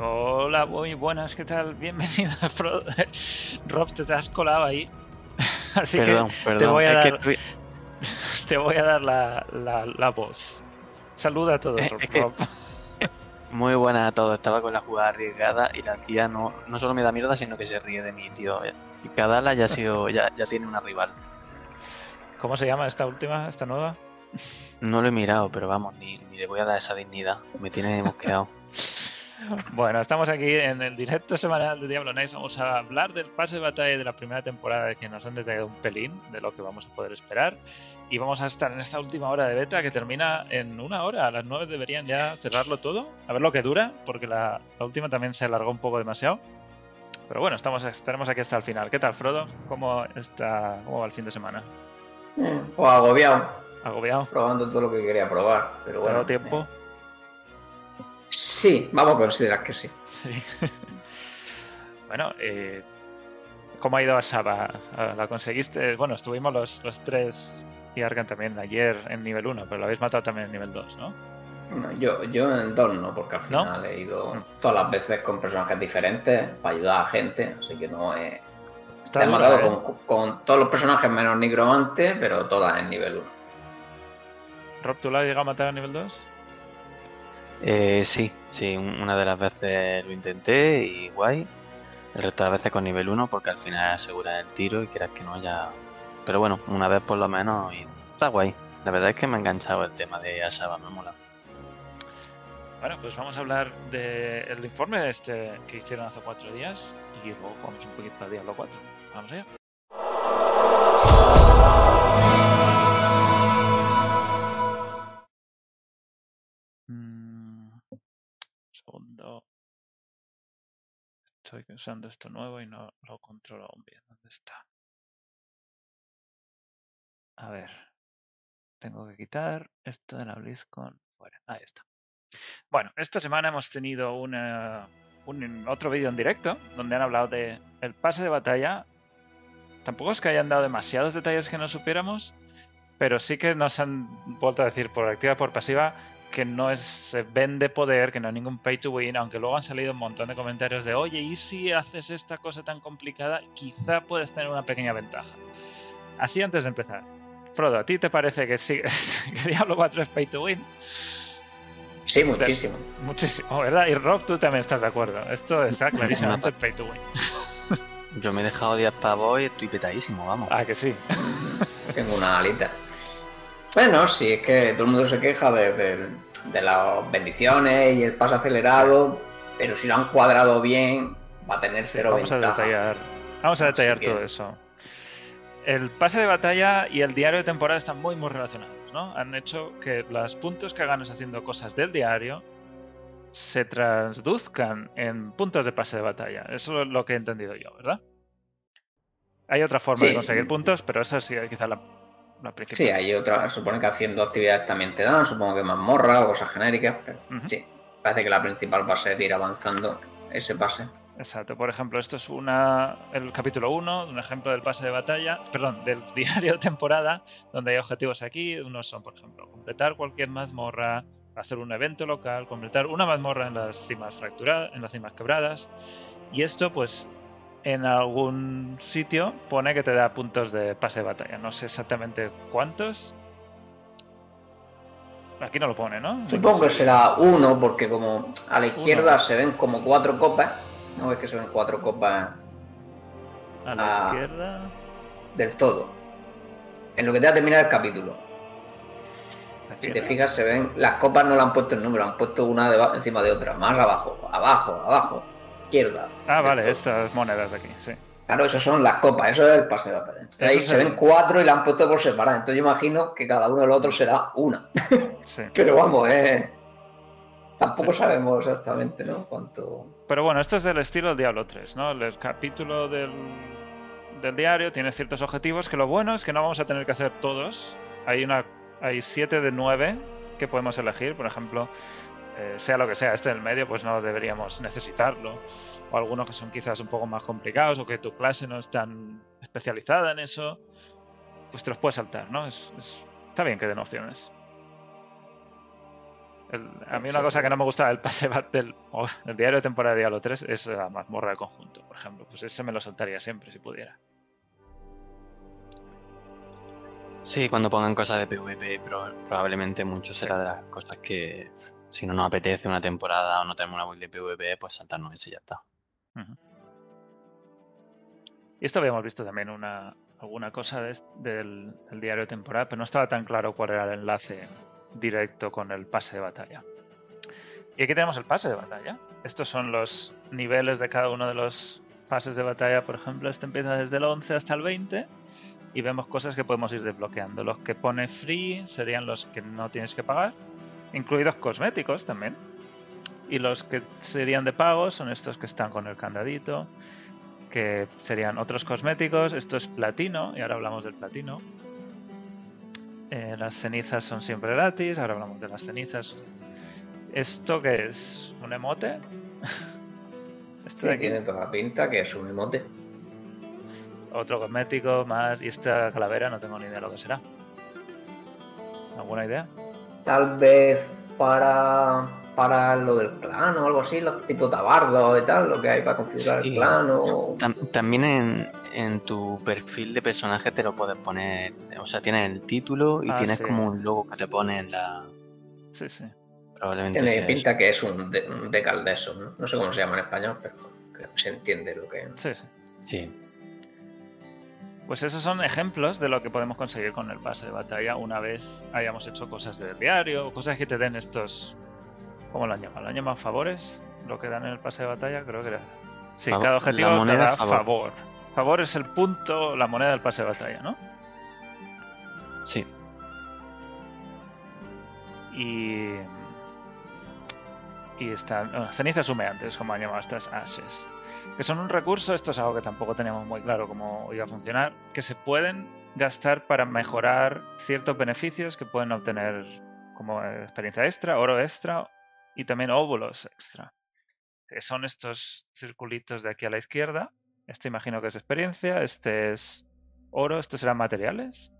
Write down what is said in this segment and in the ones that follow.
Hola, muy buenas, ¿qué tal? Bienvenido. Rob, te, has colado ahí. Así Perdón, que perdón. te voy a que dar, te voy a dar la, la- la voz. Saluda a todos, Rob. Muy buena a todos. Estaba con la jugada arriesgada y la tía no, no solo me da mierda, sino que se ríe de mí, tío. Y cada ala ya ha sido, ya, ya tiene una rival. ¿Cómo se llama esta última, esta nueva? No lo he mirado, pero vamos, ni, ni le voy a dar esa dignidad. Me tiene mosqueado. Bueno, estamos aquí en el directo semanal de Diablo Nights. Vamos a hablar del pase de batalla de la primera temporada que nos han detallado un pelín de lo que vamos a poder esperar. Y vamos a estar en esta última hora de beta que termina en una hora. A las 9 deberían ya cerrarlo todo. A ver lo que dura, porque la, la última también se alargó un poco demasiado. Pero bueno, estamos, estaremos aquí hasta el final. ¿Qué tal, Frodo? ¿Cómo, está, cómo va el fin de semana? O agobiado, ¿Agobiado? probando todo lo que quería probar. Pero ¿Te ha bueno. tiempo? eh, sí, vamos a considerar que sí. Sí. bueno, eh, ¿cómo ha ido a Saba? Ah, ¿La conseguiste? Bueno, estuvimos los, los tres y Arkan también ayer en nivel 1, pero lo habéis matado también en nivel 2, ¿no? No, yo, yo en dos no, porque al ¿No? final he ido todas las veces con personajes diferentes para ayudar a gente, así que no he, Está he matado ¿eh? con, con todos los personajes menos Nigromante, pero todas en nivel 1. Rob, ¿tú la has llegado a matar a nivel 2? Eh, sí, sí, un- una de las veces lo intenté y guay. El resto de las veces con nivel 1 porque al final asegura el tiro y quieras que no haya... Pero bueno, una vez por lo menos y está guay. La verdad es que me ha enganchado el tema de Asaba, me mola. Bueno, pues vamos a hablar del informe este que hicieron hace cuatro días y luego jugamos un poquito a Diablo 4. Vamos allá. Estoy usando esto nuevo y no lo controlo aún bien. ¿Dónde está? A ver. Tengo que quitar esto de la BlizzCon fuera. Ahí está. Bueno, esta semana hemos tenido una, un otro vídeo en directo donde han hablado de el pase de batalla. Tampoco es que hayan dado demasiados detalles que no supiéramos, pero sí que nos han vuelto a decir por activa por pasiva que no es, se vende poder, que no hay ningún pay to win, aunque luego han salido un montón de comentarios de oye, ¿y si haces esta cosa tan complicada? Quizá puedes tener una pequeña ventaja. Así antes de empezar. Frodo, ¿a ti te parece que sí que Diablo 4 es pay to win? Sí, muchísimo. Muchísimo, ¿verdad? Y Rob, tú también estás de acuerdo. Esto está clarísimamente pay to win. Yo me he dejado 10 pavos y estoy petadísimo, vamos. Ah, que sí. Tengo una alita. Bueno, sí, es que todo el mundo se queja de, de- de las bendiciones y el paso acelerado, pero si lo han cuadrado bien, va a tener cero Vamos a detallar, vamos a detallar que- todo eso. El pase de batalla y el diario de temporada están muy muy relacionados, ¿no? Han hecho que los puntos que ganes haciendo cosas del diario se traduzcan en puntos de pase de batalla. Eso es lo que he entendido yo, ¿verdad? Hay otra forma de conseguir puntos, pero esa sí quizá la, Sí, hay otra, supone que haciendo actividades también te dan, supongo que mazmorra o cosas genéricas, pero sí, parece que la principal va a ser ir avanzando ese pase. Exacto, por ejemplo, esto es una el capítulo 1, un ejemplo del pase de batalla, perdón, del diario de temporada, donde hay objetivos aquí, unos son, por ejemplo, completar cualquier mazmorra, hacer un evento local, completar una mazmorra en las cimas fracturadas, en las cimas quebradas, y esto pues en algún sitio pone que te da puntos de pase de batalla, no sé exactamente cuántos. Aquí no lo pone, ¿no? Supongo que será uno, porque como a la izquierda se ven como cuatro copas, no es que se ven cuatro copas A la izquierda. del todo. En lo que te va a terminar el capítulo. Si te fijas, se ven, las copas no le han puesto el número, han puesto una deba- encima de otra, más abajo, abajo, abajo, izquierda. Ah, vale, estas monedas de aquí, sí. Claro, esas son las copas, eso es el pase de batalla. Entonces Eso ahí se ven cuatro y la han puesto por separado. Entonces yo imagino que cada uno de los otros será una. sí. Pero vamos, eh. Tampoco Sí. sabemos exactamente, ¿no? Cuánto. Pero bueno, esto es del estilo Diablo 3, ¿no? El capítulo del, del diario tiene ciertos objetivos que lo bueno es que no vamos a tener que hacer todos. Hay una hay siete de nueve que podemos elegir, por ejemplo, eh, sea lo que sea, este del medio, pues no deberíamos necesitarlo. O algunos que son quizás un poco más complicados o que tu clase no es tan especializada en eso, pues te los puedes saltar, ¿no? Es, es- está bien que den opciones. A mí una cosa que no me gusta del pase del o el diario de temporada de Diablo 3 es la mazmorra de conjunto, por ejemplo. Pues ese me lo saltaría siempre si pudiera. Sí, cuando pongan cosas de PvP, probablemente mucho será de las cosas que si no nos apetece una temporada o no tenemos una build de PvP, pues saltarnos ese y ya está. Y esto habíamos visto también una, alguna cosa del diario de temporada, pero no estaba tan claro cuál era el enlace directo con el pase de batalla. Y aquí tenemos el pase de batalla. Estos son los niveles de cada uno de los pases de batalla. Por ejemplo, este empieza desde el 11 hasta el 20 y vemos cosas que podemos ir desbloqueando. Los que pone free serían los que no tienes que pagar, incluidos cosméticos también. Y los que serían de pago son estos que están con el candadito, que serían otros cosméticos. Esto es platino, y ahora hablamos del platino. Eh, las cenizas son siempre gratis, ahora hablamos de las cenizas. ¿Esto qué es? ¿Un emote? Esto Sí, de aquí, tiene toda la pinta que es un emote. otro cosmético más. Y esta calavera no tengo ni idea de lo que será. ¿Alguna idea? Tal vez para, para lo del clan o algo así, los tipo tabardos y tal, lo que hay para configurar Sí. el clan o... Tam- también en, en tu perfil de personaje te lo puedes poner, o sea, tienes el título y Ah, tienes sí. como un logo que te pone en la... Sí, sí. Probablemente Tiene pinta que es un, de, un decal de eso, ¿no? No sé cómo se llama en español, pero creo que se entiende lo que... Sí, sí. Sí. Pues esos son ejemplos de lo que podemos conseguir con el pase de batalla una vez hayamos hecho cosas del diario, cosas que te den estos. ¿Cómo lo han llamado? ¿Lo han llamado favores? Lo que dan en el pase de batalla, creo que era. Sí, Favor- cada objetivo te da favor. favor. favor. es el punto, la moneda del pase de batalla, ¿no? Sí. Y. Y están. bueno, cenizas humeantes, como han llamado estas ashes. Que son un recurso, esto es algo que tampoco teníamos muy claro cómo iba a funcionar, que se pueden gastar para mejorar ciertos beneficios que pueden obtener como experiencia extra, oro extra y también óvulos extra. Que son estos circulitos de aquí a la izquierda. Este imagino que es experiencia, este es oro, estos serán materiales.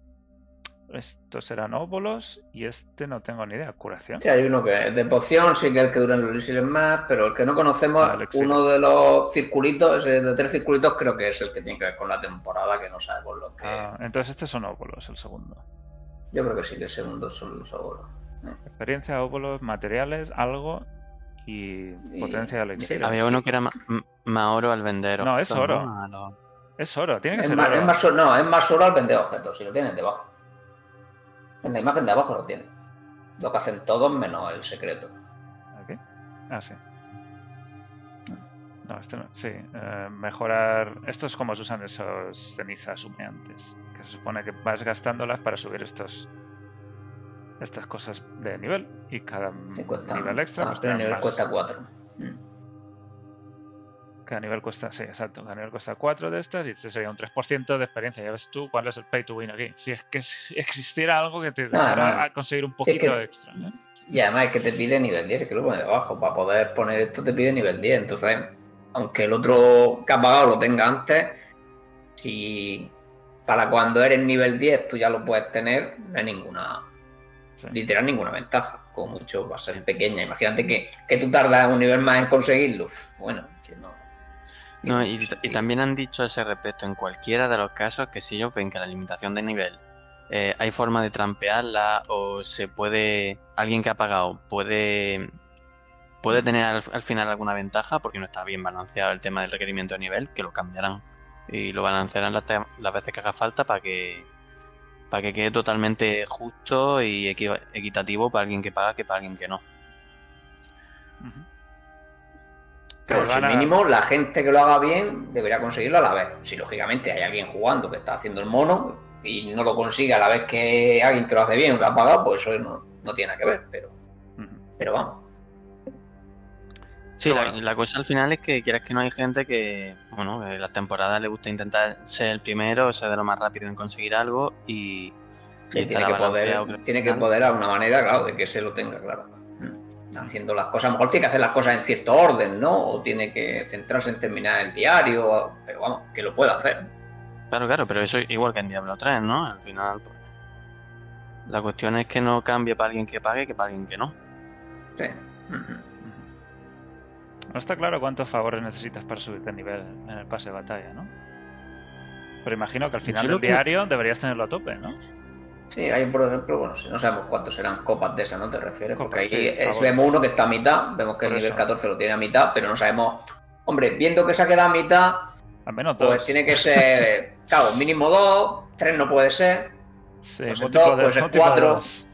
Estos serán óvulos y este no tengo ni idea, curación. Sí, hay uno que es de poción, sí que es el que dura en los elixires más, pero el que no conocemos, Ah, uno de los circulitos, ese de tres circulitos, creo que es el que tiene que ver con la temporada, que no sabemos lo que... Ah, entonces estos son óvulos, el segundo. Yo creo que sí, que el segundo son los seguros. Experiencia, óvulos, materiales, algo y Y- potencia de elixir. Había uno que era ma- m- más oro al vender. No, es oro. ¿no? A los- Es oro, tiene que Es ser más, oro. es más oro- no, es más oro al vender objetos, si lo tienen debajo. En la imagen de abajo lo tienen. Lo que hacen todos menos el secreto. Aquí. Ah, sí. No, este no. Sí, eh, mejorar. Esto es como se usan esos cenizas humeantes. Que se supone que vas gastándolas para subir estos. Estas cosas de nivel. Y cada nivel extra, ah, pues nivel más. cuesta 4. Cada nivel cuesta, sí, exacto. Cada nivel cuesta 4 de estas y este sería un 3% de experiencia. Ya ves tú cuál es el pay to win aquí. Si es que existiera algo que te dejara no. a conseguir un Sí, es poquito que- extra. ¿eh? Y además es que te pide nivel 10, que lo pone debajo. Para poder poner esto te pide nivel 10. Entonces, aunque el otro que has pagado lo tenga antes, si para cuando eres nivel 10 tú ya lo puedes tener, no hay ninguna, Sí. literal ninguna ventaja. Como mucho va a ser pequeña. Imagínate que, que tú tardas un nivel más en conseguirlo. Bueno, que no. No, y, y también han dicho a ese respecto en cualquiera de los casos que si ellos ven que la limitación de nivel eh, hay forma de trampearla o se puede alguien que ha pagado puede puede tener al, al final alguna ventaja porque no está bien balanceado el tema del requerimiento de nivel que lo cambiarán. Y lo balancearán las, las veces que haga falta para que para que quede totalmente justo y equi- equitativo para alguien que paga que para alguien que no. Pero Pues si mínimo la gente que lo haga bien debería conseguirlo a la vez. Si lógicamente hay alguien jugando que está haciendo el mono y no lo consigue a la vez que alguien que lo hace bien o que ha pagado, pues eso no, no tiene nada que ver. Pero, pero vamos. Sí, Pero la, bueno. la cosa al final es que quieras que no hay gente que, bueno, en las temporadas le gusta intentar ser el primero, ser de lo más rápido en conseguir algo y, tiene, que poder, tiene que poder a una manera, claro, de que se lo tenga, claro. Haciendo las cosas, a lo mejor tiene que hacer las cosas en cierto orden, ¿no? O tiene que centrarse en terminar el diario, pero vamos, que lo pueda hacer. Claro, claro, pero eso igual que en Diablo 3, ¿no? Al final, pues, la cuestión es que no cambie para alguien que pague que para alguien que no. Sí. No está claro cuántos favores necesitas para subir de nivel en el pase de batalla, ¿no? Pero imagino que al final del que- diario deberías tenerlo a tope, ¿no? Sí, hay por ejemplo, bueno, si no sabemos cuántos serán copas de esa, ¿no te refieres? Porque ahí sí, es- favor. vemos uno que está a mitad, vemos que el nivel eso. 14 lo tiene a mitad, pero no sabemos. Hombre, viendo que se ha quedado a mitad, Al menos dos. pues tiene que ser, claro, mínimo dos, tres no puede ser, Sí, pues múltiplo dos, de- pues de cuatro. dos.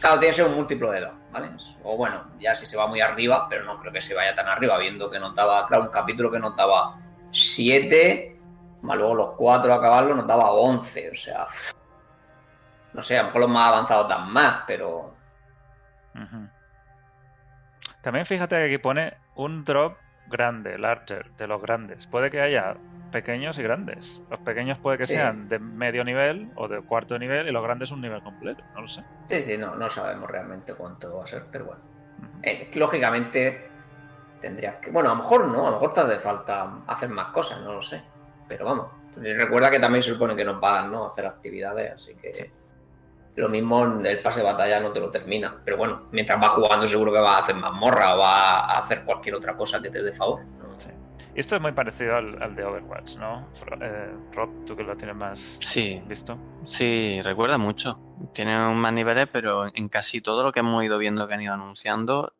claro, tiene que ser un múltiplo de dos, ¿vale? O bueno, ya si se va muy arriba, pero no creo que se vaya tan arriba, viendo que nos daba, claro, un capítulo que nos daba 7, más luego los cuatro a acabarlo nos daba 11, o sea, no sé, a lo mejor los más avanzados dan más, pero. También fíjate que aquí pone un drop grande, larger, de los grandes. Puede que haya pequeños y grandes. Los pequeños puede que Sí. sean de medio nivel o de cuarto nivel y los grandes un nivel completo. No lo sé. Sí, sí, no, no sabemos realmente cuánto va a ser, pero bueno. Eh, lógicamente tendrías que. Bueno, a lo mejor no, a lo mejor te hace falta hacer más cosas, no lo sé. Pero vamos, recuerda que también se supone que nos pagan, ¿no? Hacer actividades, así que. Lo mismo el pase de batalla no te lo termina. Pero bueno, mientras vas jugando seguro que vas a hacer mazmorra o vas a hacer cualquier otra cosa que te dé favor. ¿no? Sí. Y esto es muy parecido al, al de Overwatch, ¿no? Eh, Rob, tú que lo tienes más Sí, visto. sí, recuerda mucho. Tiene más niveles, pero en casi todo lo que hemos ido viendo que han ido anunciando,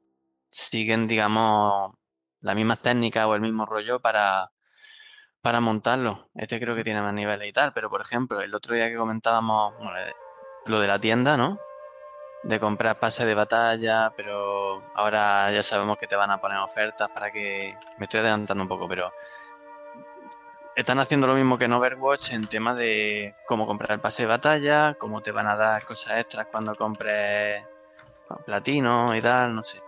siguen, digamos, las mismas técnicas o el mismo rollo para, para montarlo. Este creo que tiene más niveles y tal, pero por ejemplo, el otro día que comentábamos bueno, lo de la tienda, ¿no? De comprar pases de batalla, pero ahora ya sabemos que te van a poner ofertas para que... Me estoy adelantando un poco, pero están haciendo lo mismo que en Overwatch en tema de cómo comprar el pase de batalla, cómo te van a dar cosas extras cuando compres platino y tal, no sé.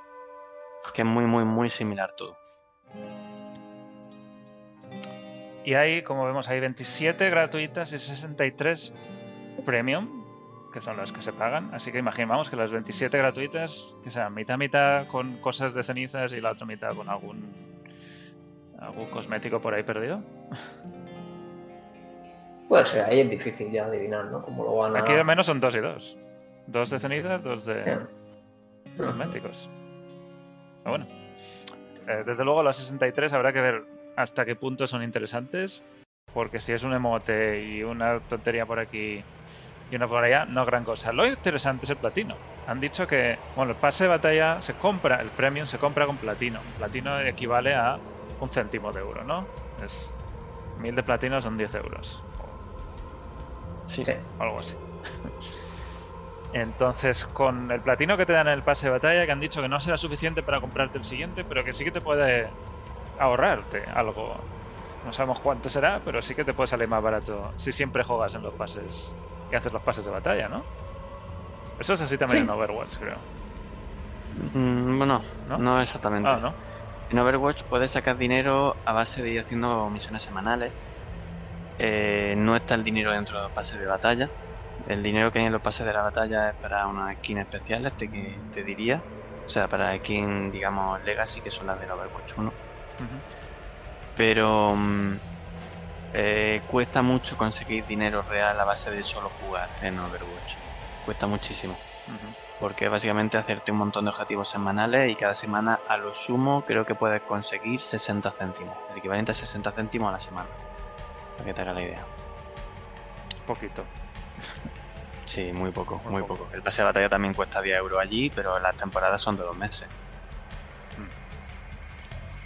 Que es muy, muy, muy similar todo. Y hay, como vemos, hay 27 gratuitas y 63 premium, que son las que se pagan. Así que imaginamos que las 27 gratuitas, que sean mitad mitad con cosas de cenizas y la otra mitad con algún algún cosmético por ahí perdido. Puede ser, ahí es difícil ya adivinar, ¿no? Cómo lo van a. Aquí al menos son dos y dos. Dos de cenizas, dos de Sí. cosméticos. Pero bueno. Eh, desde luego las 63 habrá que ver hasta qué punto son interesantes. Porque si es un emote y una tontería por aquí y una por allá, no gran cosa. Lo interesante es el platino. Han dicho que, bueno, el pase de batalla se compra, el premium se compra con platino. Platino equivale a un céntimo de euro, ¿no? Es mil de platino son 10 euros. Sí. Sí. algo así. Entonces, con el platino que te dan en el pase de batalla, que han dicho que no será suficiente para comprarte el siguiente, pero que sí que te puede ahorrarte algo. No sabemos cuánto será, pero sí que te puede salir más barato si siempre juegas en los pases y haces los pases de batalla, ¿no? Eso es así también Sí. en Overwatch, creo. Mm, bueno, ¿No? ¿No? exactamente. Ah, ¿no? En Overwatch puedes sacar dinero a base de ir haciendo misiones semanales. Eh, no está el dinero dentro de los pases de batalla. El dinero que hay en los pases de la batalla es para unas skins especiales, te, que, te diría. O sea, para skins, digamos, Legacy, que son las del Overwatch 1. Ujú. Pero mm, eh, cuesta mucho conseguir dinero real a base de solo jugar en Overwatch. Cuesta muchísimo. Porque básicamente hacerte un montón de objetivos semanales y cada semana a lo sumo creo que puedes conseguir 60 céntimos. El equivalente a 60 céntimos a la semana. Para que te haga la idea. Poquito. Sí, muy poco, Muy muy poco. poco. El pase de batalla también cuesta 10 euros allí, pero las temporadas son de dos meses.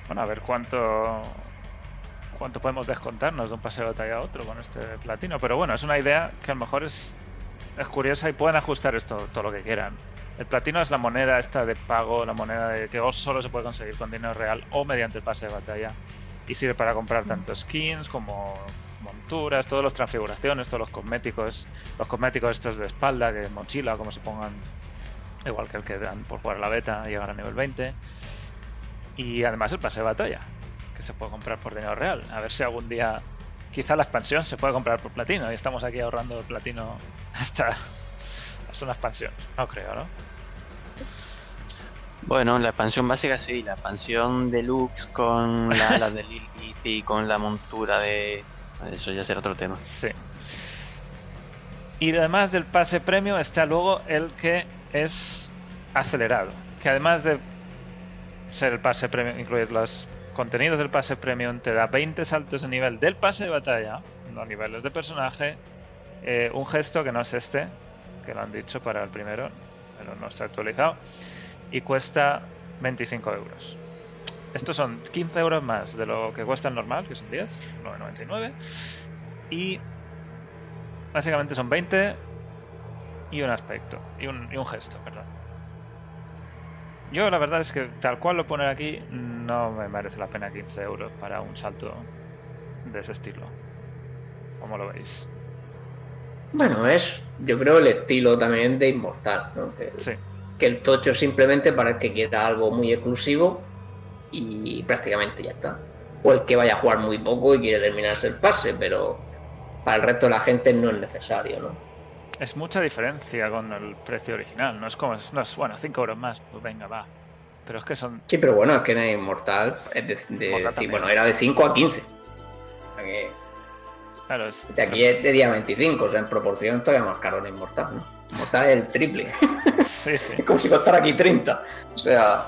Bueno, a ver cuánto cuánto podemos descontarnos de un pase de batalla a otro con este platino. Pero bueno, es una idea que a lo mejor es, es curiosa y pueden ajustar esto todo lo que quieran. El platino es la moneda esta de pago, la moneda de que solo se puede conseguir con dinero real o mediante el pase de batalla. Y sirve para comprar tanto skins como monturas, todas las transfiguraciones, todos los cosméticos, los cosméticos estos de espalda, que mochila, como se pongan, igual que el que dan por jugar a la beta y llegar a nivel 20. Y además el pase de batalla, que se puede comprar por dinero real. A ver si algún día, quizá la expansión se puede comprar por platino y estamos aquí ahorrando el platino hasta, hasta una expansión. No creo, ¿no? Bueno, la expansión básica sí, la expansión deluxe con la ala de Lilith y con la montura de... Eso ya será otro tema. Sí. Y además del pase premio está luego el que es acelerado, que además de ser el pase premium, incluir los contenidos del pase premium, te da 20 saltos de nivel del pase de batalla, los niveles de personaje, eh, un gesto que no es este, que lo han dicho para el primero, pero no está actualizado, y cuesta 25 euros. Estos son 15 euros más de lo que cuesta el normal, que son 10, 9,99. Y básicamente son 20 y un aspecto, y un, y un gesto, perdón. Yo la verdad es que tal cual lo poner aquí, no me merece la pena 15 euros para un salto de ese estilo. ¿Cómo lo veis? Bueno, es, yo creo, el estilo también de Inmortal, ¿no? Que, Sí. que el tocho simplemente para el que quiera algo muy exclusivo y prácticamente ya está. O el que vaya a jugar muy poco y quiere terminarse el pase, pero para el resto de la gente no es necesario, ¿no? Es mucha diferencia con el precio original. No es como, no es, bueno, 5 euros más, pues venga, va. Pero es que son. Sí, pero bueno, es que en el Inmortal es de, de- sí, bueno, era de 5 a 15. O sea que Claro, es. de aquí es de día 25, o sea, en proporción todavía más caro en Inmortal, ¿no? Inmortal es el triple. Sí, sí. Es como si costara aquí 30. O sea,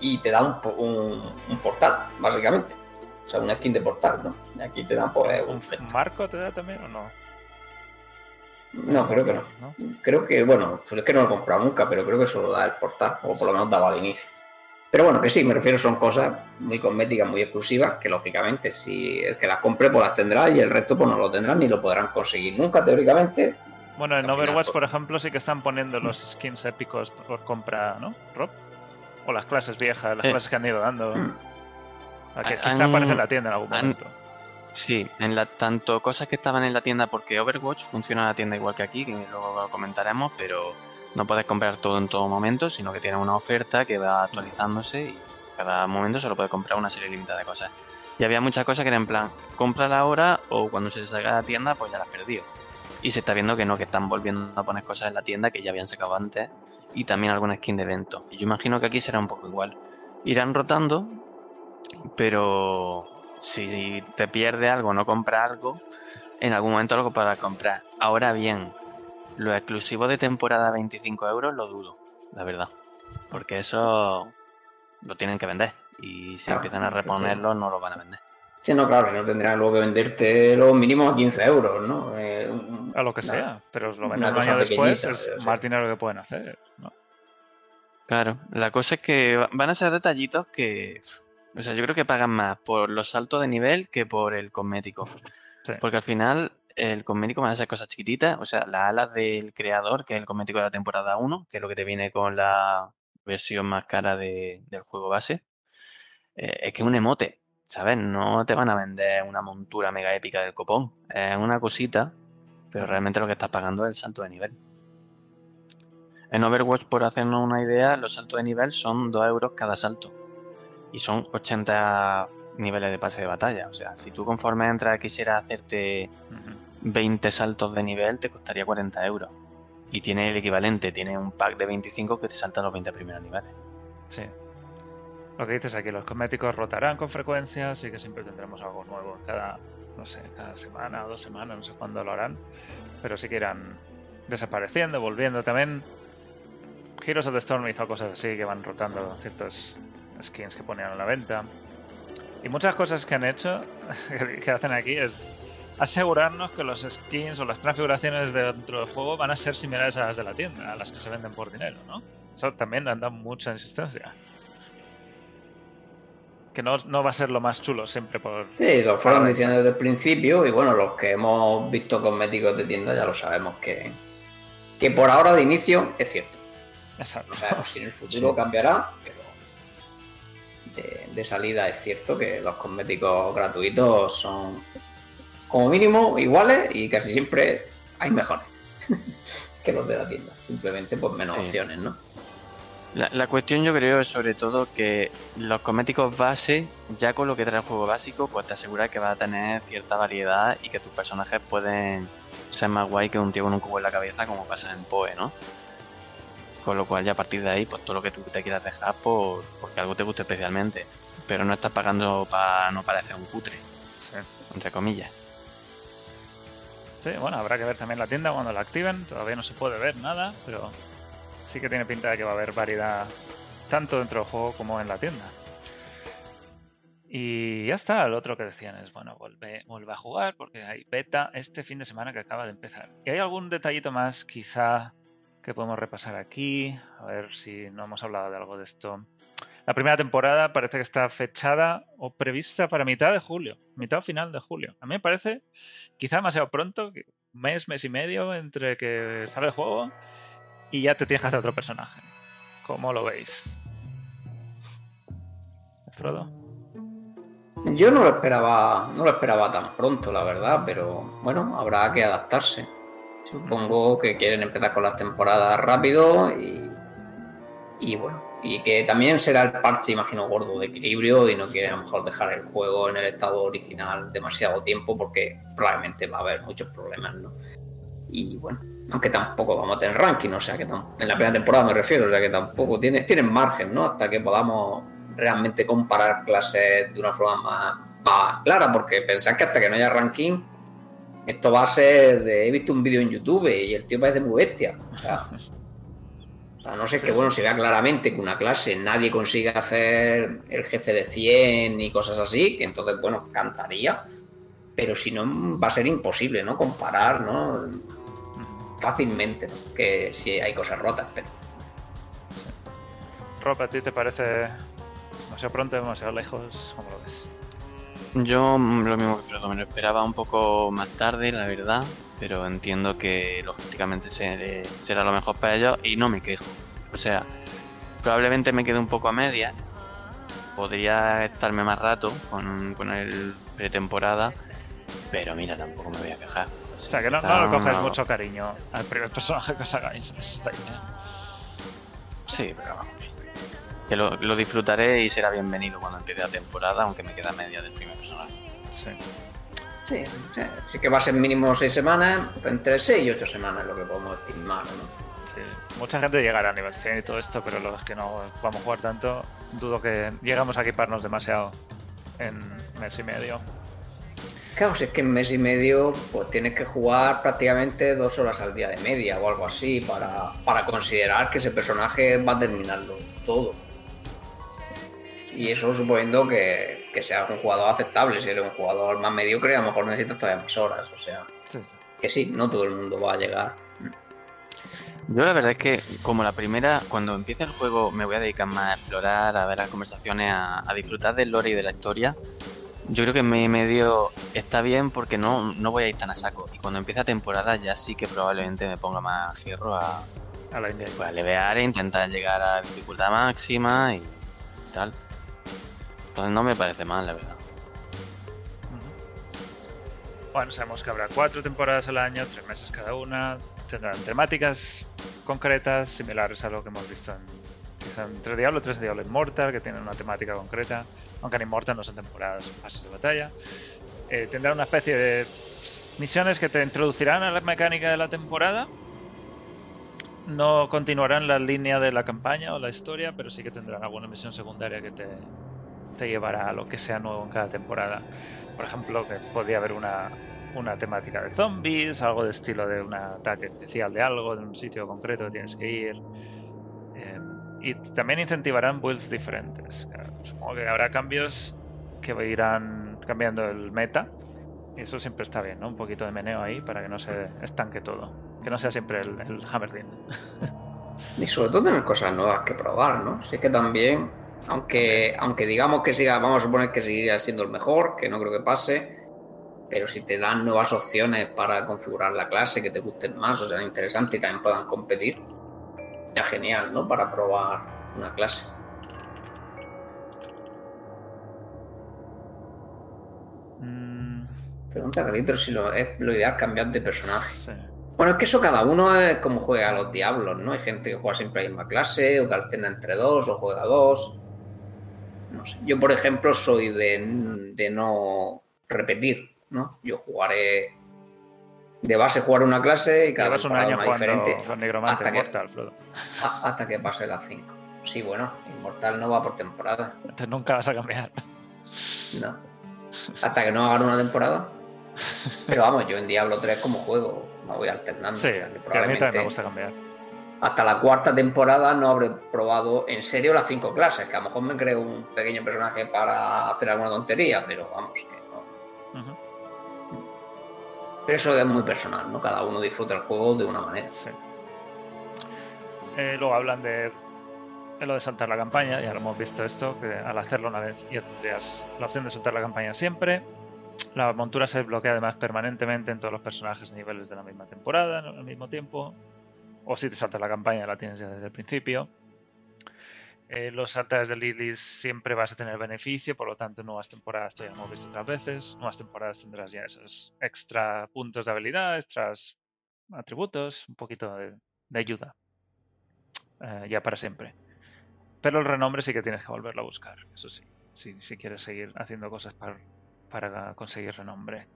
y te da un, un, un portal, básicamente. O sea, una skin de portal, ¿no? Y aquí te dan, pues, un ¿Un marco te da también o no? No, creo que no. ¿No? Creo que, bueno, pues es que no lo he comprado nunca, pero creo que solo da el portal, o por lo menos daba al inicio. Pero bueno, que sí, me refiero, son cosas muy cosméticas, muy exclusivas, que lógicamente, si el que las compre, pues las tendrá, y el resto, pues no lo tendrán ni lo podrán conseguir nunca, teóricamente. Bueno, en final, Overwatch, pues- por ejemplo, sí que están poniendo los skins épicos por compra, ¿no? Rob. O las clases viejas, las Eh. clases que han ido dando. Mm. A que Han- quizá aparece en la tienda en algún han- momento. Sí, en la, tanto cosas que estaban en la tienda, porque Overwatch funciona en la tienda igual que aquí, que luego lo comentaremos, pero no puedes comprar todo en todo momento, sino que tiene una oferta que va actualizándose y cada momento solo puedes comprar una serie limitada de cosas. Y había muchas cosas que eran en plan, cómprala ahora o cuando se salga de la tienda, pues ya las has perdido. Y se está viendo que no, que están volviendo a poner cosas en la tienda que ya habían sacado antes y también alguna skin de evento. Y yo imagino que aquí será un poco igual. Irán rotando, pero si te pierde algo, no compra algo, en algún momento lo podrás comprar. Ahora bien, lo exclusivo de temporada 25 euros lo dudo, la verdad. Porque eso lo tienen que vender. Y si Claro, empiezan a sí. reponerlo, no lo van a vender. Sí, no, claro, si no tendrán luego que venderte lo mínimo a 15 euros, ¿no? Eh, un- A lo que sea. Pero lo menos un cosa año después pequeñita, es más dinero que pueden hacer. ¿no? Claro, la cosa es que va- van a ser detallitos que. O sea, yo creo que pagan más por los saltos de nivel que por el cosmético. Sí. Porque al final el cosmético van a ser cosas chiquititas. O sea, las alas del creador, que es el cosmético de la temporada 1, que es lo que te viene con la versión más cara de- del juego base. eh, es que es un emote, ¿sabes? No te van a vender una montura mega épica del copón. Es una cosita, pero realmente lo que estás pagando es el salto de nivel. En Overwatch, por hacernos una idea, los saltos de nivel son 2 euros cada salto. Y son 80 niveles de pase de batalla. O sea, si tú conforme entras quisieras hacerte Ujú. 20 saltos de nivel, te costaría 40 euros. Y tiene el equivalente, tiene un pack de 25 que te salta los 20 primeros niveles. Sí. Lo que dices aquí, los cosméticos rotarán con frecuencia, así que siempre tendremos algo nuevo cada, no sé, cada semana o dos semanas, no sé cuándo lo harán, pero sí que irán desapareciendo, volviendo también. Heroes of the Storm hizo cosas así que van rotando ciertos skins que ponían a la venta. Y muchas cosas que han hecho, que hacen aquí, es asegurarnos que los skins o las transfiguraciones dentro del juego van a ser similares a las de la tienda, a las que se venden por dinero, ¿no? Eso también han dado mucha insistencia. Que no, no va a ser lo más chulo siempre por... Sí, lo fueron diciendo desde el principio y bueno, los que hemos visto cosméticos de tienda ya lo sabemos que, que por ahora de inicio es cierto. Exacto. Si en el futuro Sí. cambiará, pero de, de salida es cierto que los cosméticos gratuitos son como mínimo iguales y casi siempre hay mejores que los de la tienda. Simplemente pues menos Sí. opciones, ¿no? La, la cuestión yo creo es sobre todo que los cosméticos base, ya con lo que trae el juego básico, pues te asegura que va a tener cierta variedad y que tus personajes pueden ser más guay que un tío con un cubo en la cabeza como pasa en Poe, ¿no? Con lo cual ya a partir de ahí, pues todo lo que tú te quieras dejar por, porque algo te guste especialmente. Pero no estás pagando para no parecer un cutre, Sí. entre comillas. Sí, bueno, habrá que ver también la tienda cuando la activen. Todavía no se puede ver nada, pero sí que tiene pinta de que va a haber variedad tanto dentro del juego como en la tienda. Y ya está, el otro que decían es, bueno, vuelve, vuelve a jugar porque hay beta este fin de semana que acaba de empezar. Y hay algún detallito más quizá que podemos repasar aquí, a ver si no hemos hablado de algo de esto. La primera temporada parece que está fechada o prevista para mitad de julio, mitad o final de julio. A mí me parece quizá demasiado pronto, mes, mes y medio entre que sale el juego y ya te tienes que hacer otro personaje. ¿Cómo lo veis? Frodo. Yo no lo esperaba, no lo esperaba tan pronto, la verdad, pero bueno, habrá que adaptarse. Supongo que quieren empezar con las temporadas rápido y, y bueno, y que también será el parche, imagino, gordo de equilibrio y no quieren a lo mejor dejar el juego en el estado original demasiado tiempo porque probablemente va a haber muchos problemas, ¿no? Y bueno, aunque tampoco vamos a tener ranking, o sea que en la primera temporada me refiero, o sea que tampoco tiene, tienen margen, ¿no? Hasta que podamos realmente comparar clases de una forma más, clara, porque pensar que hasta que no haya ranking, esto va a ser de. He visto un vídeo en YouTube y el tío parece muy bestia. O sea, no sé que, bueno, se vea claramente que una clase nadie consigue hacer el jefe de 100 y cosas así, que entonces, bueno, cantaría. Pero si no, va a ser imposible, ¿no? Comparar, ¿no? Fácilmente, ¿no? Que si hay cosas rotas, pero. Ropa, ¿a ti te parece demasiado pronto, demasiado lejos? ¿Cómo lo ves? Yo mm, lo mismo que Fredo, me lo esperaba un poco más tarde, la verdad, pero entiendo que lógicamente será lo mejor para ellos y no me quejo. O sea, probablemente me quede un poco a media, podría estarme más rato con, con el pretemporada, pero mira, tampoco me voy a quejar. O sea, que no, no lo coges mucho cariño al primer personaje que os hagáis. Sí, pero vamos que lo, disfrutaré y será bienvenido cuando empiece la temporada, aunque me queda media del primer personaje. Sí. Sí, sí, que va a ser mínimo seis semanas, entre seis y ocho semanas lo que podemos estimar, ¿no? Sí, mucha gente llegará a nivel 100 y todo esto, pero los que no vamos a jugar tanto, dudo que llegamos a equiparnos demasiado en mes y medio. Claro, si es que en mes y medio pues tienes que jugar prácticamente dos horas al día de media o algo así para, para considerar que ese personaje va a terminarlo todo. Y eso suponiendo que, que seas un jugador aceptable. Si eres un jugador más mediocre, a lo mejor necesitas todavía más horas. O sea, que sí, no todo el mundo va a llegar. Yo la verdad es que como la primera, cuando empiece el juego me voy a dedicar más a explorar, a ver las conversaciones, a, disfrutar del lore y de la historia. Yo creo que en medio está bien porque no, no voy a ir tan a saco. Y cuando empiece la temporada ya sí que probablemente me ponga más hierro a, a, la pues, a levear e intentar llegar a dificultad máxima y tal. No me parece mal, la verdad. Bueno, sabemos que habrá cuatro temporadas al año, tres meses cada una. Tendrán temáticas concretas, similares a lo que hemos visto en, quizá entre Diablo 3 y Diablo Immortal, que tienen una temática concreta. Aunque en Immortal no son temporadas, son fases de batalla. Eh, tendrá una especie de misiones que te introducirán a la mecánica de la temporada. No continuarán la línea de la campaña o la historia, pero sí que tendrán alguna misión secundaria que te, te llevará a lo que sea nuevo en cada temporada. Por ejemplo, que podría haber una, una temática de zombies, algo de estilo de un ataque especial de algo, de un sitio concreto que tienes que ir. Eh, y también incentivarán builds diferentes. Supongo que habrá cambios que irán cambiando el meta. Y eso siempre está bien, ¿no? Un poquito de meneo ahí para que no se estanque todo. Que no sea siempre el, el Hammerdin. y sobre todo tener cosas nuevas que probar, ¿no? Sí que también aunque, aunque digamos que siga, vamos a suponer que seguiría siendo el mejor, que no creo que pase, pero si te dan nuevas opciones para configurar la clase que te gusten más o sean interesantes y también puedan competir, ya genial, ¿no? Para probar una clase. Mm. Pregunta Calito si lo, es lo ideal cambiar de personaje. Bueno, es que eso cada uno es como juega a los diablos, ¿no? Hay gente que juega siempre a la misma clase, o que alterna entre dos, o juega dos. Yo, por ejemplo, soy de, no repetir, ¿no? Yo jugaré de base jugar una clase y cada vez un año diferente hasta, que, hasta que pase las 5. Sí, bueno, Inmortal no va por temporada. Entonces nunca vas a cambiar. No. Hasta que no hagan una temporada. Pero vamos, yo en Diablo 3 como juego me voy alternando. Sí, a mí también me gusta cambiar. Hasta la cuarta temporada no habré probado en serio las cinco clases, que a lo mejor me creo un pequeño personaje para hacer alguna tontería, pero vamos, que no. Pero eso es muy personal, ¿no? Cada uno disfruta el juego de una manera. Sí. Eh, luego hablan de, lo de saltar la campaña, ya lo hemos visto esto, que al hacerlo una vez ya tendrías la opción de saltar la campaña siempre. La montura se bloquea además permanentemente en todos los personajes y niveles de la misma temporada al mismo tiempo. O si te saltas la campaña la tienes ya desde el principio. Eh, los altares de Lilith siempre vas a tener beneficio, por lo tanto, nuevas temporadas, esto ya hemos visto otras veces, nuevas temporadas tendrás ya esos extra puntos de habilidad, extras atributos, un poquito de, de ayuda, eh, ya para siempre. Pero el renombre sí que tienes que volverlo a buscar, eso sí, si, quieres seguir haciendo cosas para conseguir renombre.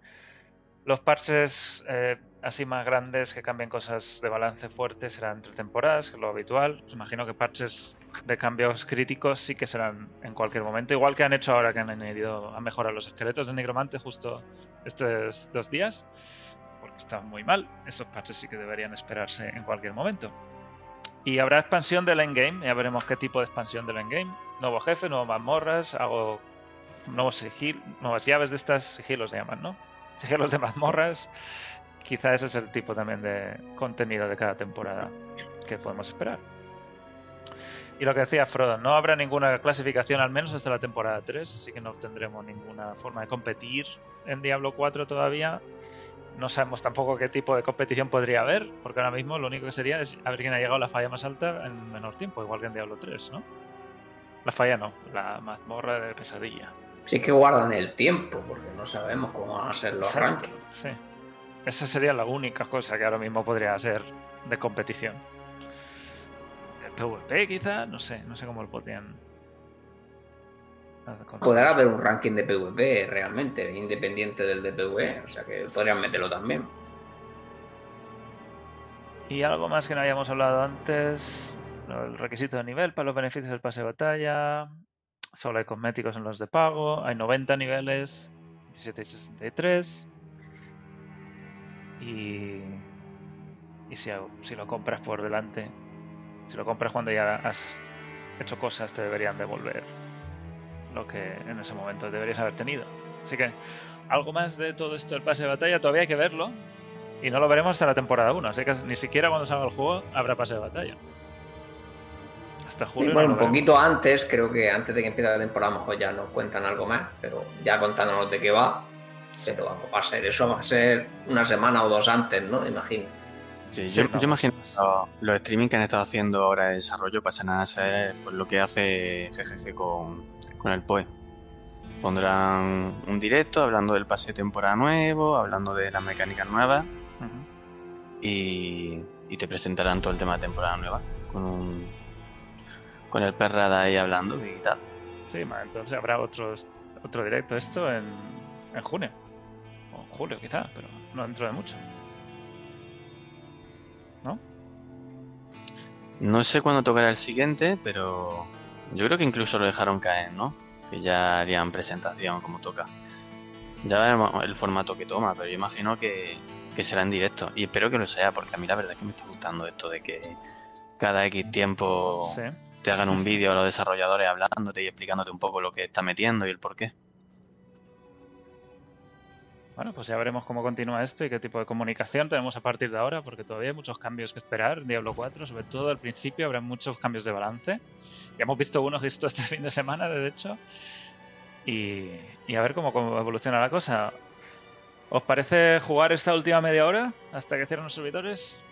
Los parches eh, así más grandes que cambien cosas de balance fuerte serán entre temporadas, que es lo habitual. Os imagino que parches de cambios críticos sí que serán en cualquier momento. Igual que han hecho ahora que han añadido, han mejorado los esqueletos de Nigromante justo estos dos días, porque estaban muy mal. Esos parches sí que deberían esperarse en cualquier momento. Y habrá expansión del endgame, ya veremos qué tipo de expansión del endgame. Nuevo jefe, nuevas mazmorras, hago nuevos nuevas llaves de estas sigilos se llaman, ¿no? Sigilos de mazmorras. Quizá ese es el tipo también de contenido de cada temporada que podemos esperar. Y lo que decía Frodo, no habrá ninguna clasificación al menos hasta la temporada 3, así que no tendremos ninguna forma de competir en Diablo 4 todavía. No sabemos tampoco qué tipo de competición podría haber, porque ahora mismo lo único que sería es a ver quién ha llegado a la falla más alta en menor tiempo, igual que en Diablo 3, ¿no? La falla no, la mazmorra de pesadilla. Sí que guardan el tiempo, porque no sabemos cómo van a ser los Exacto, rankings. Sí. Esa sería la única cosa que ahora mismo podría ser de competición. El PvP quizá, no sé, no sé cómo lo podrían. Podrá haber un ranking de PvP realmente, independiente del de PvE, o sea que podrían meterlo también. Y algo más que no habíamos hablado antes, el requisito de nivel para los beneficios del pase de batalla. Solo hay cosméticos en los de pago, hay 90 niveles, 17 y 63. Y, y si, si lo compras por delante, si lo compras cuando ya has hecho cosas, te deberían devolver lo que en ese momento deberías haber tenido. Así que algo más de todo esto del pase de batalla todavía hay que verlo. Y no lo veremos hasta la temporada 1, así que ni siquiera cuando salga el juego habrá pase de batalla. Hasta Sí, julio. no bueno, un veremos. poquito antes, creo que antes de que empiece la temporada, a lo mejor ya nos cuentan algo más, pero ya contándonos de qué va. Pero vamos, va a ser eso, va a ser una semana o dos antes, ¿no? Imagino. Sí, Sí, yo, no, yo imagino que los, los streaming que han estado haciendo ahora de desarrollo pasan a ser pues, lo que hace GGG con, con el PoE. Pondrán un directo hablando del pase de temporada nuevo, hablando de las mecánicas nuevas y, y te presentarán todo el tema de temporada nueva con un con el perrada ahí hablando y tal. Sí, entonces habrá otros, otro directo esto en, en junio. O en julio quizá, pero no dentro de mucho. ¿No? No sé cuándo tocará el siguiente, pero yo creo que incluso lo dejaron caer, ¿no? Que ya harían presentación como toca. Ya veremos el formato que toma, pero yo imagino que, que será en directo. Y espero que lo sea, porque a mí la verdad es que me está gustando esto de que cada X tiempo Sí. Te hagan un vídeo a los desarrolladores hablándote y explicándote un poco lo que está metiendo y el por qué. Bueno, pues ya veremos cómo continúa esto y qué tipo de comunicación tenemos a partir de ahora, porque todavía hay muchos cambios que esperar en Diablo 4, sobre todo al principio habrá muchos cambios de balance. Ya hemos visto unos justo este fin de semana, de hecho, y, y a ver cómo, cómo evoluciona la cosa. ¿Os parece jugar esta última media hora hasta que cierren los servidores?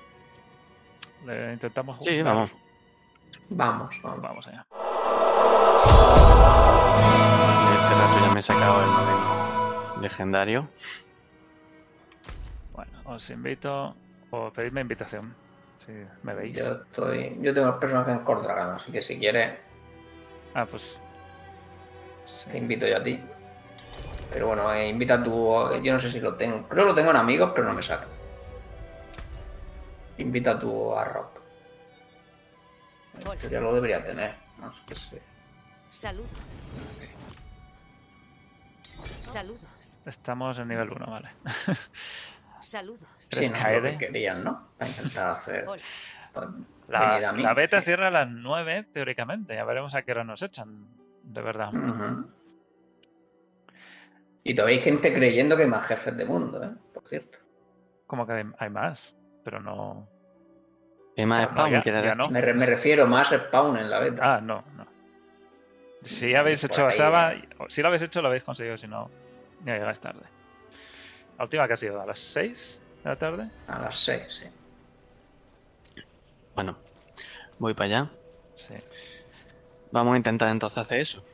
Le intentamos jugar. Sí, vamos. Vamos, vamos. Vamos allá. Este rato ya me he sacado el noveno legendario. Bueno, os invito o pedidme invitación, si me veis. Yo estoy. Yo tengo los personajes en Cordragan, así que si quieres, Ah, pues... sí. te invito yo a ti. Pero bueno, eh, invita a tu. Yo no sé si lo tengo. Creo que lo tengo en amigos, pero no me sale. Invita a tu a Rob. Yo ya lo debería tener. No sé qué sé. Saludos. Saludos. Estamos en nivel 1, vale. Saludos. Tres Sí, no, que querían, ¿no? Para intentar hacer. Hola. La, mí. la beta Sí. cierra a las 9, teóricamente. Ya veremos a qué hora nos echan. De verdad. Y todavía hay gente creyendo que hay más jefes de mundo, ¿eh? Por cierto. Como que hay, hay más, pero no. ¿Hay más No, no, spawn, ya- quieres ya decir? no. Me, re- me refiero más spawn en la beta. Ah, no, no. Si habéis Por hecho ahí, Saba, eh. si lo habéis hecho, lo habéis conseguido. Si no, ya llegáis tarde. La última que ha sido a las 6 de la tarde. A las 6, sí. Bueno, voy para allá. Sí. Vamos a intentar entonces hacer eso.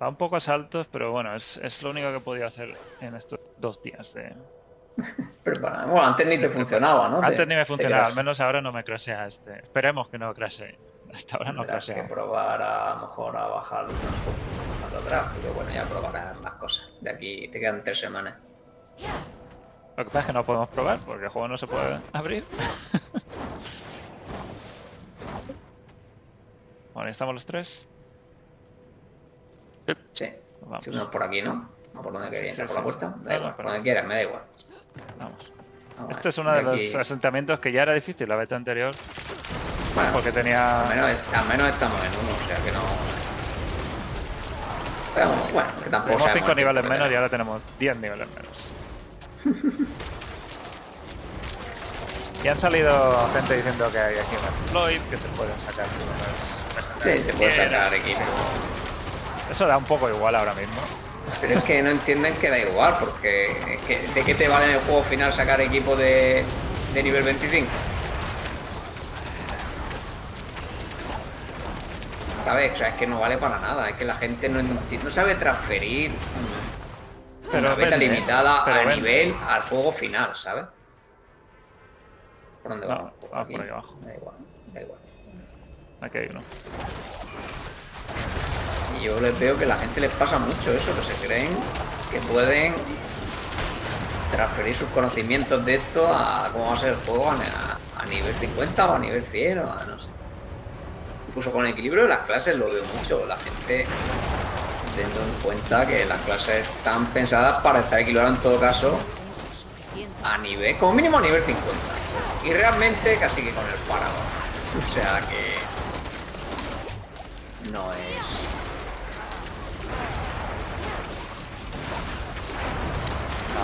Va un poco a saltos, pero bueno, es, es lo único que he podido hacer en estos dos días. De... Pero para- bueno, antes ni te funcionaba, ¿no? Antes Te- ni me funcionaba, al menos ahora no me crashea este. Esperemos que no crashee. Hasta ahora no Tendrás que crashea. probar a, lo mejor a bajar los gráficos. Bueno, ya probarás más cosas. De aquí te quedan tres semanas. Lo que pasa es que no podemos probar porque el juego no se puede abrir. bueno, ahí estamos los tres. Sí. Vamos. Si uno por aquí, ¿no? ¿O por donde Sí, quería sí? ¿Por sí, la puerta? Da igual, por donde quieras, me da igual. Vamos. Vamos Este es uno de Aquí- los asentamientos que ya era difícil la beta anterior Bueno, porque tenía. al, menos, al menos estamos en uno, o sea que no. Pero bueno, que tampoco Tenemos sabemos 5 el niveles menos y ahora tenemos 10 niveles menos. y han salido gente diciendo que hay aquí un exploit, que se pueden sacar Sí, se puede sacar equipo. Eso da un poco igual ahora mismo. Pero es que no entienden que da igual, porque es que, ¿de qué te vale en el juego final sacar equipo de, de nivel 25? ¿Sabes? O sea, es que no vale para nada, es que la gente no, no sabe transferir Pero una beta vende, limitada Pero a vende. nivel al juego final, ¿sabes? ¿Por dónde No, vamos? ah, por ahí abajo. Da igual, da igual. Aquí hay uno. Yo les veo que la gente les pasa mucho eso, que se creen que pueden transferir sus conocimientos de esto a cómo va a ser el juego a, nivel 50 o a nivel 100 o a no sé. Incluso con el equilibrio de las clases lo veo mucho. La gente teniendo en cuenta que las clases están pensadas para estar equilibradas en todo caso a nivel, como mínimo a nivel 50. Y realmente casi que con el paragon. O sea que no es.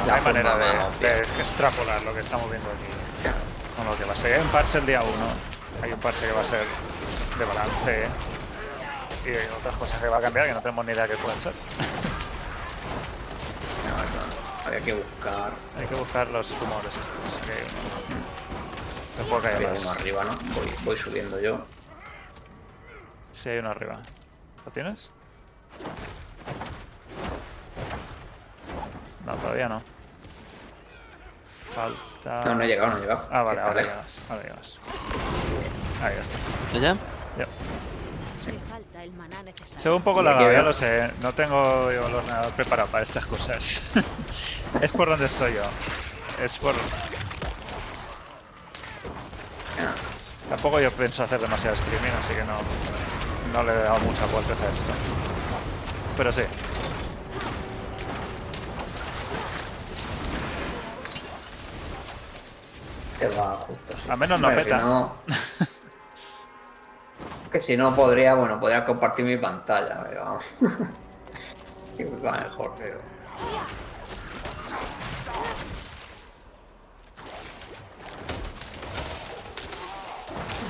No, hay manera de, extrapolar lo que estamos viendo aquí con lo que va a ser. Hay un parche el día 1, hay un parche que va a ser de balance y hay otras cosas que va a cambiar que no tenemos ni idea que pueden ser. No, no, había que buscar. Hay que buscar los rumores estos. Aquí hay uno. Supongo que hay uno arriba, ¿no? Voy, voy subiendo yo. Sí, hay uno arriba. ¿Lo tienes? No, todavía no. Falta. No, no he llegado, no he llegado. Ah, vale, ahora llegas. Ahora llegas. Ahí está. ¿Ya? Ya. Necesario. Se ve un poco Y lagado, ya lo sé. No tengo yo el ordenador preparado para estas cosas. es por donde estoy yo. Es por. Ah, Tampoco yo pienso hacer demasiado streaming, así que no, no le he dado muchas vueltas a esto. Pero sí, te va justo. sí. Al menos no peta. si no- que si no podría, bueno, podría compartir mi pantalla, pero vamos. Va mejor, pero.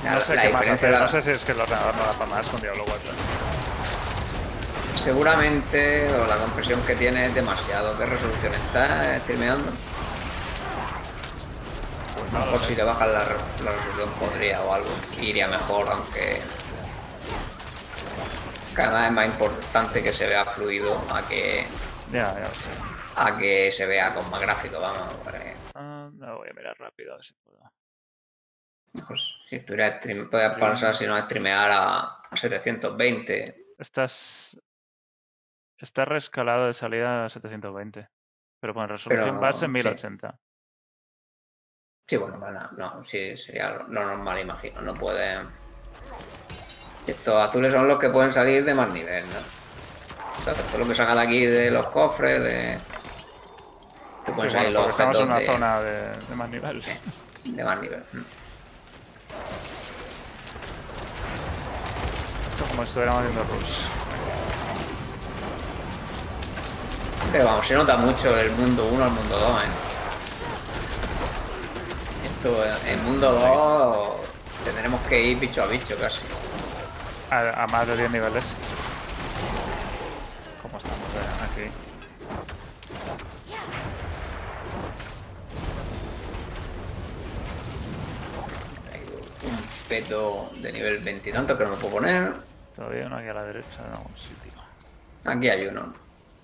No sé la qué más hacer. la- No sé si es que el ordenador no da para más con Diablo 4. Seguramente, o la compresión que tiene es demasiado. ¿Qué resolución está streameando? A lo mejor si le bajas la, re- la resolución podría o algo. Iría mejor, aunque. Cada vez es más importante que se vea fluido a que, Ya, ya lo sé. a que se vea con más gráfico, vamos. porque, Ah, no voy a mirar rápido a ver si puedo. pues, si estuviera stream, podías pasar si no a streamear a, a 720. Estás. Está rescalado de salida a 720. Pero con resolución Pero, base sí. 1080. Sí, Sí, bueno, mana, no, sí, sería lo normal, imagino. No pueden. Estos azules son los que pueden salir de más nivel, ¿no? O lo que sacan aquí de los cofres, de. Los estamos en una de... zona de, más nivel. Sí, de más nivel. Mm. Esto como si estuviéramos haciendo rush. Pero vamos, se nota mucho el mundo 1 al mundo 2, ¿eh? Esto, en mundo 2 tendremos que ir bicho a bicho casi. A, a más de 10 niveles. ¿Cómo estamos eh, aquí? Hay un peto de nivel 20 y tanto que no me puedo poner. Todavía uno aquí a la derecha en algún sitio. Aquí hay uno.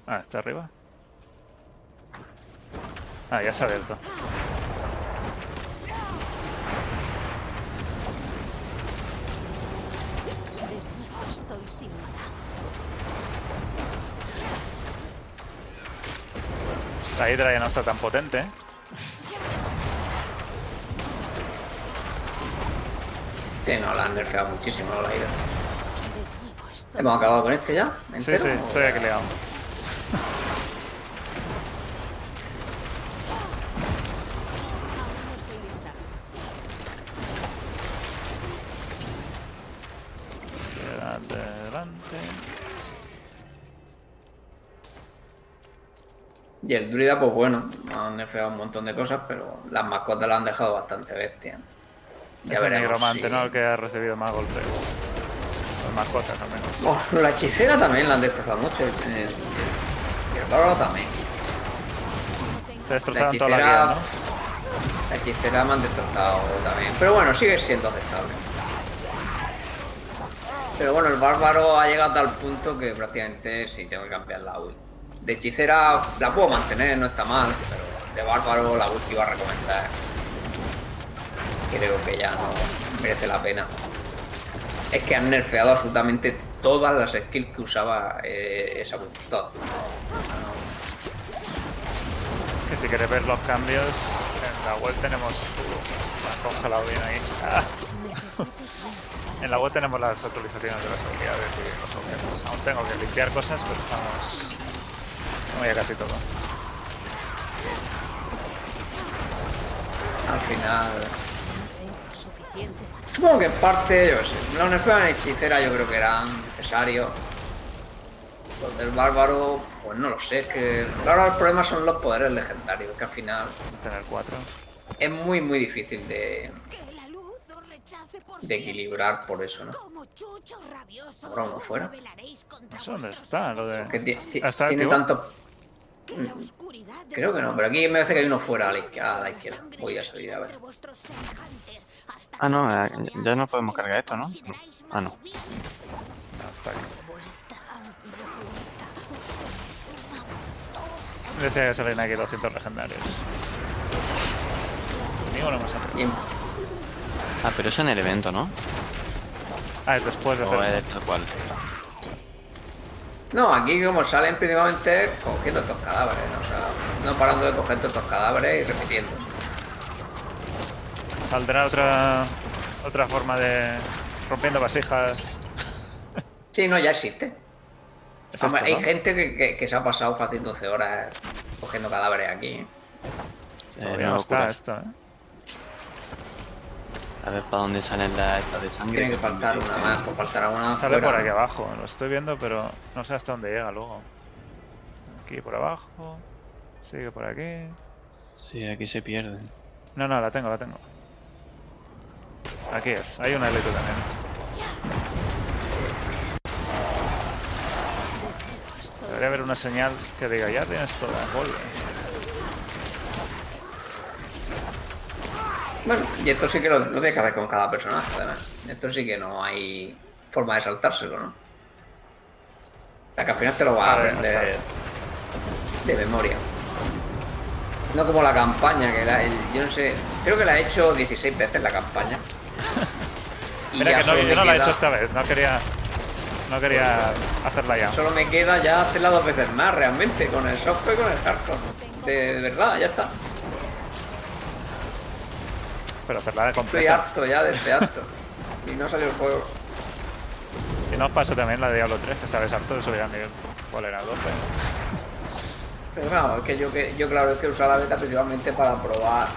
Ah, está arriba. Ah, ya se ha abierto. La hidra ya no está tan potente. ¿eh? Sí, no, la han nerfeado muchísimo la estoy ¿Hemos acabado con este ya? Sí, ¿Entero? sí, estoy aquí Y el druida, pues bueno, han nerfeado un montón de cosas, pero las mascotas la han dejado bastante bestia. Ya es el veremos. negromante, si- ¿no? El que ha recibido más golpes. Las mascotas, al menos. La hechicera también la han destrozado mucho. El, el, el- el bárbaro también. Te La destrozaron toda la hechicera, vida, ¿no? la hechicera me han destrozado también. Pero bueno, sigue siendo aceptable. Pero bueno, el bárbaro ha llegado a tal punto que prácticamente sí tengo que cambiar la ult. De hechicera la puedo mantener, no está mal, pero de bárbaro la iba a recomendar. Creo que ya no merece la pena. Es que han nerfeado absolutamente todas las skills que usaba eh, esa ult. Todas. Que si quieres ver los cambios, en la web tenemos... Uh, congelado bien ahí. Ah. En la web tenemos las actualizaciones de las habilidades y los objetos. Aún tengo que limpiar cosas, pero estamos... Tengo ya casi todo. Al final. Supongo que en parte, yo sé, la hechicera yo creo que eran necesarios. Los del bárbaro, pues no lo sé, es que ahora el problema son los poderes legendarios, que al final Tener cuatro. es muy muy difícil de, de equilibrar por eso, ¿no? Ahora uno fuera. ¿Eso vuestros está? Lo de... Que ti- ti- ¿Está tiene tanto... De Creo que no, pero aquí me parece que hay uno fuera a la, izquierda- a la izquierda. Voy a salir a ver. hasta Ah, no, eh, ya no podemos cargar esto, ¿no? Ah, no. está aquí. Decía que salen aquí 200 legendarios. Más Y en- Ah, pero es en el evento, ¿no? Ah, es después de O hacer es tal cual. No, aquí como salen principalmente cogiendo estos cadáveres, ¿no? o sea, no parando de coger todos estos cadáveres y repitiendo. Saldrá otra otra forma de rompiendo vasijas. Sí, no, ya existe. Es Hombre, esto, hay ¿no? gente que, que- que se ha pasado fácil 12 horas cogiendo cadáveres aquí. Eh, Todavía no está esto, ¿eh? A ver para dónde salen las estas de sangre. Tiene que faltar una más, pues faltará una Sale fuera. por aquí abajo, lo estoy viendo, pero no sé hasta dónde llega luego. Aquí por abajo. Sigue por aquí. Sí, aquí se pierden. No, no, la tengo, la tengo. Aquí es, hay una élite también. Debería haber una señal que diga, ya tienes toda, vuelve. Bueno, y esto sí que lo, lo tiene que hacer con cada personaje, además. Esto sí que no hay forma de saltárselo, ¿no? O sea, que al final te lo vas a A aprender de memoria. No como la campaña, que la, el- yo no sé, creo que la he hecho 16 veces la campaña. Y Mira que no, yo no la he hecho esta vez, no quería, no quería hacerla ya. Solo me queda ya hacerla dos veces más, realmente, con el software y con el hardcore. De, de verdad, ya está. Pero hacerla de Estoy completa. harto ya de este harto. Y no salió el juego. Y no os pasó también la de Diablo 3, que estabais harto de subir a nivel. ¿Cuál era? 12. Pero claro, es que yo, que yo claro, es que usaba la beta principalmente para probar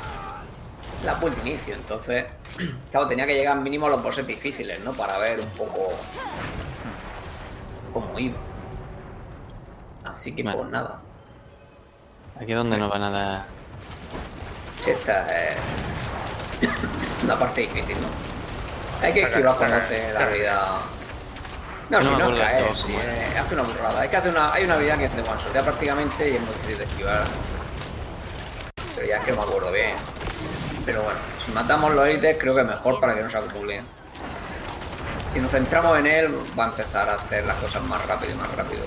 la build de inicio. Entonces, claro, tenía que llegar mínimo a los bosses difíciles, ¿no? Para ver un poco como iba. Así que Bueno. pues nada. Aquí es donde nos van a dar. Sí, esta es una parte difícil, ¿no? Hay que esquivar cuando la habilidad. No, No si no acuerdo de cae, todo si es- hace una burrada. Hay que hacer una, hay una habilidad que es de one shot prácticamente y es muy difícil de esquivar. Pero ya es que no me acuerdo bien. Pero bueno, si matamos los élites creo que es mejor para que no se acumulen. Si nos centramos en él, va a empezar a hacer las cosas más rápido y más rápido.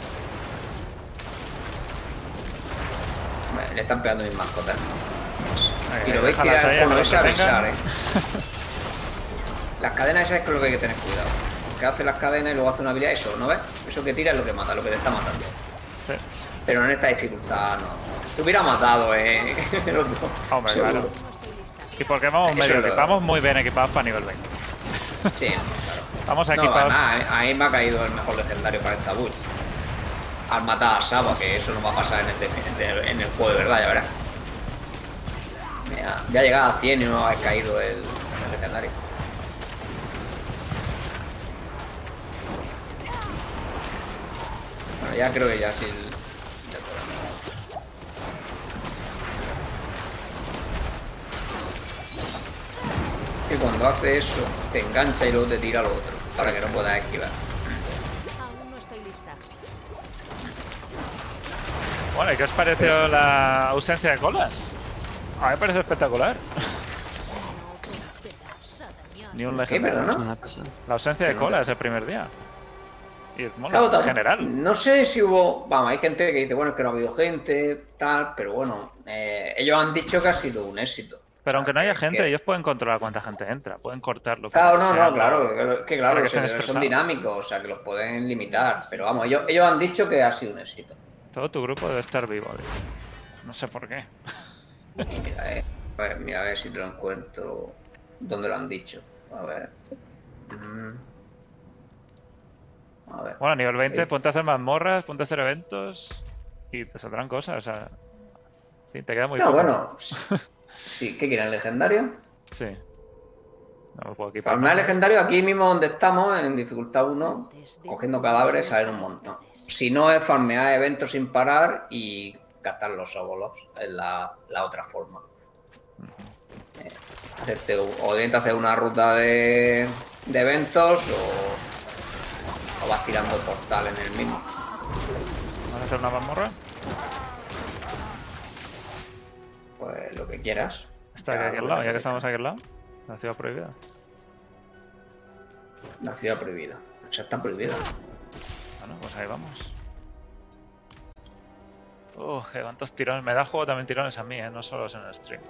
Le están pegando mis mascotas. Y lo veis tirar ahí, con que ese avisar, eh. Las cadenas esas es con lo que hay que tener cuidado. Que hace las cadenas y luego hace una habilidad, eso, ¿no ves? Eso que tira es lo que mata, lo que te está matando. Sí. Pero en esta dificultad no. Te hubiera matado, eh. El otro. Hombre, seguro. claro. Y porque vamos medio lo- equipados muy bien equipados para nivel 20. Sí, claro. Vamos No, equipados. además, a mí me ha caído el mejor legendario para esta build. Al matar a Saba, que eso no va a pasar en el, en el juego de verdad, ya verás. Mira, ya llegado a 100 y no ha caído el, el legendario. Bueno, ya creo que ya sí. Que cuando hace eso, te engancha y luego te tira lo otro, para que no puedas esquivar. Aún no estoy lista. Bueno, ¿y qué os pareció la ausencia de colas? A mí me parece espectacular. No. Ni un ¿Qué, legendario. Es pasada. La ausencia de no colas te- el primer día. Y mola, Claro, en general. No sé si hubo. Vamos, hay gente que dice, bueno, es que no ha habido gente, tal, pero bueno, eh, ellos han dicho que ha sido un éxito. Pero aunque no haya gente, que- ellos pueden controlar cuánta gente entra, pueden cortarlo. Claro, no, sea, no, claro, que, claro, estén son dinámicos, o sea, que los pueden limitar. Pero vamos, ellos, ellos han dicho que ha sido un éxito. Todo tu grupo debe estar vivo. tío. No sé por qué. Mira, eh, a ver, mira, a ver si te lo encuentro. ¿Dónde lo han dicho? A ver. Mm. A ver. Bueno, a nivel 20, Sí. ponte a hacer mazmorras, ponte a hacer eventos y te saldrán cosas. O sea, sí, te queda muy No, poco. bueno. Sí, ¿qué quieren? ¿Legendario? Sí. No puedo equipar. Farmear legendario aquí mismo donde estamos, en dificultad 1, cogiendo cadáveres, salen un montón. Si no es farmear eventos sin parar y gastar los óvulos, es la, la otra forma. Eh, hacerte, o bien te hacer una ruta de, de eventos o, o vas tirando portal en el mismo. ¿Vamos a hacer una mazmorra? Pues lo que quieras. Está aquí, aquí al lado, ya que estamos aquí al lado. La ciudad prohibida. La ciudad prohibida. O sea, está prohibida. Bueno, pues ahí vamos. Uh, qué cuántos tirones. Me da el juego también tirones a mí, ¿eh? No solo es en el stream.